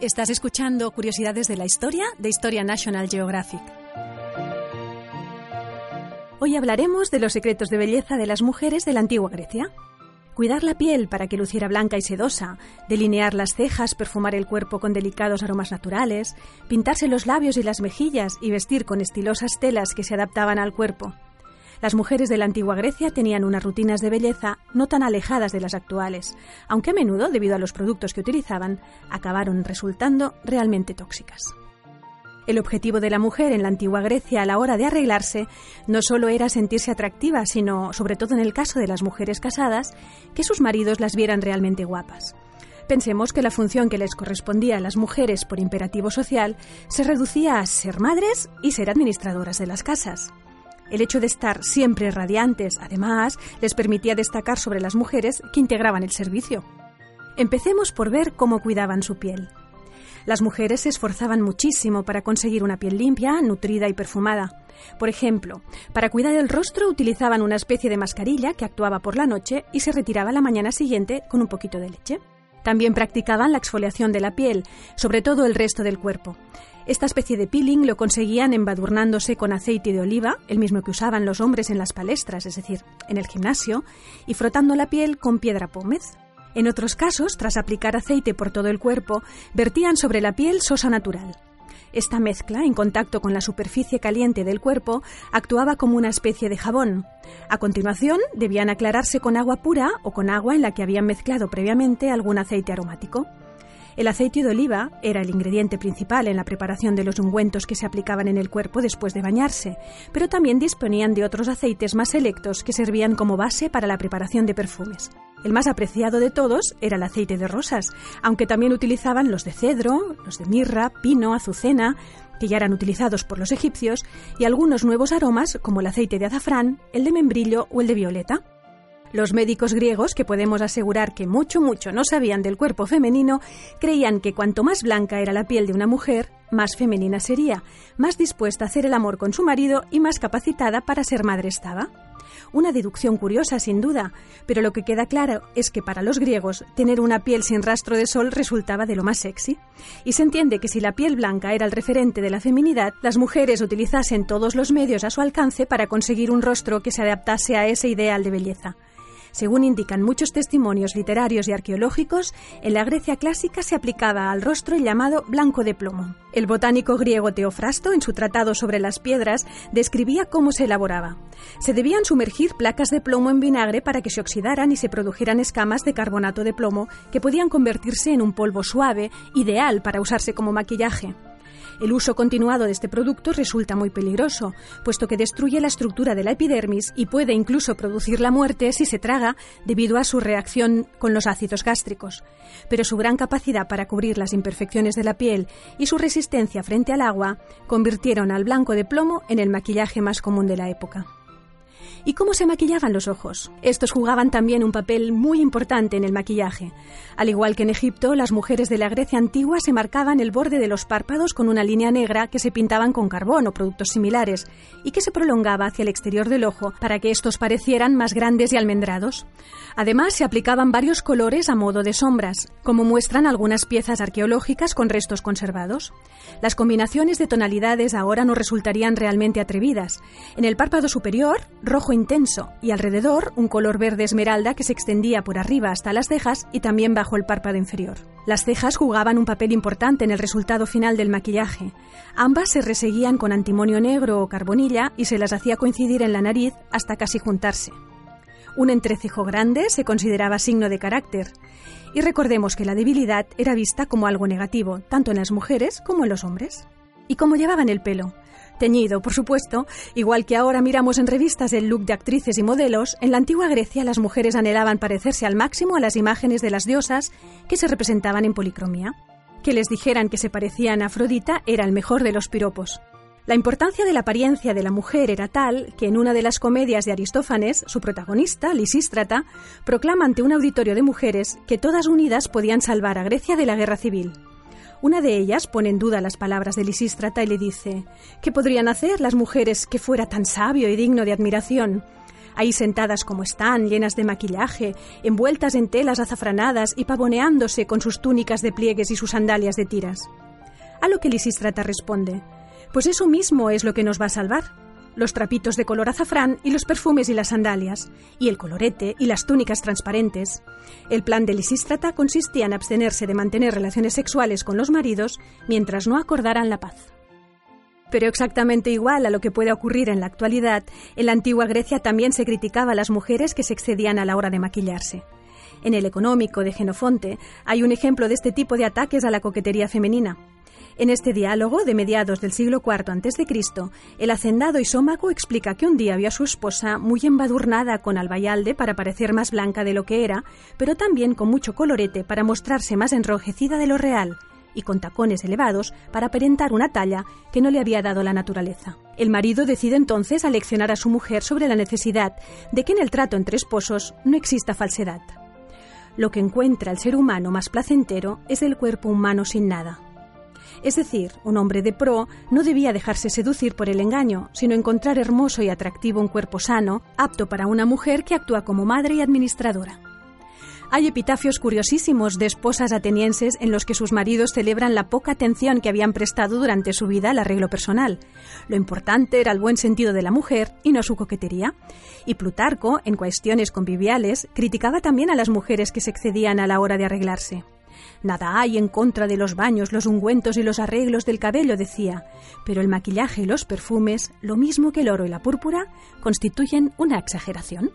Estás escuchando Curiosidades de la Historia de Historia National Geographic. Hoy hablaremos de los secretos de belleza de las mujeres de la antigua Grecia. Cuidar la piel para que luciera blanca y sedosa, delinear las cejas, perfumar el cuerpo con delicados aromas naturales, pintarse los labios y las mejillas y vestir con estilosas telas que se adaptaban al cuerpo. Las mujeres de la antigua Grecia tenían unas rutinas de belleza no tan alejadas de las actuales, aunque a menudo, debido a los productos que utilizaban, acabaron resultando realmente tóxicas. El objetivo de la mujer en la antigua Grecia a la hora de arreglarse no solo era sentirse atractiva, sino, sobre todo en el caso de las mujeres casadas, que sus maridos las vieran realmente guapas. Pensemos que la función que les correspondía a las mujeres por imperativo social se reducía a ser madres y ser administradoras de las casas. El hecho de estar siempre radiantes, además, les permitía destacar sobre las mujeres que integraban el servicio. Empecemos por ver cómo cuidaban su piel. Las mujeres se esforzaban muchísimo para conseguir una piel limpia, nutrida y perfumada. Por ejemplo, para cuidar el rostro utilizaban una especie de mascarilla que actuaba por la noche y se retiraba la mañana siguiente con un poquito de leche. También practicaban la exfoliación de la piel, sobre todo el resto del cuerpo. Esta especie de peeling lo conseguían embadurnándose con aceite de oliva, el mismo que usaban los hombres en las palestras, es decir, en el gimnasio, y frotando la piel con piedra pómez. En otros casos, tras aplicar aceite por todo el cuerpo, vertían sobre la piel sosa natural. Esta mezcla, en contacto con la superficie caliente del cuerpo, actuaba como una especie de jabón. A continuación, debían aclararse con agua pura o con agua en la que habían mezclado previamente algún aceite aromático. El aceite de oliva era el ingrediente principal en la preparación de los ungüentos que se aplicaban en el cuerpo después de bañarse, pero también disponían de otros aceites más selectos que servían como base para la preparación de perfumes. El más apreciado de todos era el aceite de rosas, aunque también utilizaban los de cedro, los de mirra, pino, azucena, que ya eran utilizados por los egipcios, y algunos nuevos aromas como el aceite de azafrán, el de membrillo o el de violeta. Los médicos griegos, que podemos asegurar que mucho, mucho no sabían del cuerpo femenino, creían que cuanto más blanca era la piel de una mujer, más femenina sería, más dispuesta a hacer el amor con su marido y más capacitada para ser madre estaba. Una deducción curiosa, sin duda, pero lo que queda claro es que para los griegos tener una piel sin rastro de sol resultaba de lo más sexy. Y se entiende que si la piel blanca era el referente de la feminidad, las mujeres utilizasen todos los medios a su alcance para conseguir un rostro que se adaptase a ese ideal de belleza. Según indican muchos testimonios literarios y arqueológicos, en la Grecia clásica se aplicaba al rostro el llamado blanco de plomo. El botánico griego Teofrasto, en su tratado sobre las piedras, describía cómo se elaboraba. Se debían sumergir placas de plomo en vinagre para que se oxidaran y se produjeran escamas de carbonato de plomo que podían convertirse en un polvo suave, ideal para usarse como maquillaje. El uso continuado de este producto resulta muy peligroso, puesto que destruye la estructura de la epidermis y puede incluso producir la muerte si se traga debido a su reacción con los ácidos gástricos. Pero su gran capacidad para cubrir las imperfecciones de la piel y su resistencia frente al agua convirtieron al blanco de plomo en el maquillaje más común de la época. ¿Y cómo se maquillaban los ojos? Estos jugaban también un papel muy importante en el maquillaje. Al igual que en Egipto, las mujeres de la Grecia antigua se marcaban el borde de los párpados con una línea negra que se pintaban con carbón o productos similares y que se prolongaba hacia el exterior del ojo para que estos parecieran más grandes y almendrados. Además, se aplicaban varios colores a modo de sombras, como muestran algunas piezas arqueológicas con restos conservados. Las combinaciones de tonalidades ahora no resultarían realmente atrevidas. En el párpado superior, rojo intenso y alrededor un color verde esmeralda que se extendía por arriba hasta las cejas y también bajo el párpado inferior. Las cejas jugaban un papel importante en el resultado final del maquillaje. Ambas se reseguían con antimonio negro o carbonilla y se las hacía coincidir en la nariz hasta casi juntarse. Un entrecejo grande se consideraba signo de carácter. Y recordemos que la debilidad era vista como algo negativo, tanto en las mujeres como en los hombres. ¿Y cómo llevaban el pelo? Teñido, por supuesto, igual que ahora miramos en revistas el look de actrices y modelos, en la antigua Grecia las mujeres anhelaban parecerse al máximo a las imágenes de las diosas que se representaban en policromía. Que les dijeran que se parecían a Afrodita era el mejor de los piropos. La importancia de la apariencia de la mujer era tal que en una de las comedias de Aristófanes, su protagonista, Lisístrata, proclama ante un auditorio de mujeres que todas unidas podían salvar a Grecia de la guerra civil. Una de ellas pone en duda las palabras de Lisístrata y le dice ¿Qué podrían hacer las mujeres que fuera tan sabio y digno de admiración? ahí sentadas como están, llenas de maquillaje, envueltas en telas azafranadas y pavoneándose con sus túnicas de pliegues y sus sandalias de tiras. A lo que Lisístrata responde, pues eso mismo es lo que nos va a salvar. Los trapitos de color azafrán y los perfumes y las sandalias, y el colorete y las túnicas transparentes. El plan de Lisístrata consistía en abstenerse de mantener relaciones sexuales con los maridos mientras no acordaran la paz. Pero exactamente igual a lo que puede ocurrir en la actualidad, en la antigua Grecia también se criticaba a las mujeres que se excedían a la hora de maquillarse. En el económico de Genofonte hay un ejemplo de este tipo de ataques a la coquetería femenina. En este diálogo de mediados del siglo IV a.C., el hacendado Isómaco explica que un día vio a su esposa muy embadurnada con albayalde para parecer más blanca de lo que era, pero también con mucho colorete para mostrarse más enrojecida de lo real, y con tacones elevados para aparentar una talla que no le había dado la naturaleza. El marido decide entonces aleccionar a su mujer sobre la necesidad de que en el trato entre esposos no exista falsedad. Lo que encuentra el ser humano más placentero es el cuerpo humano sin nada. Es decir, un hombre de pro no debía dejarse seducir por el engaño, sino encontrar hermoso y atractivo un cuerpo sano, apto para una mujer que actúa como madre y administradora. Hay epitafios curiosísimos de esposas atenienses en los que sus maridos celebran la poca atención que habían prestado durante su vida al arreglo personal. Lo importante era el buen sentido de la mujer y no su coquetería. Y Plutarco, en cuestiones conviviales, criticaba también a las mujeres que se excedían a la hora de arreglarse. Nada hay en contra de los baños, los ungüentos y los arreglos del cabello, decía, pero el maquillaje y los perfumes, lo mismo que el oro y la púrpura, constituyen una exageración.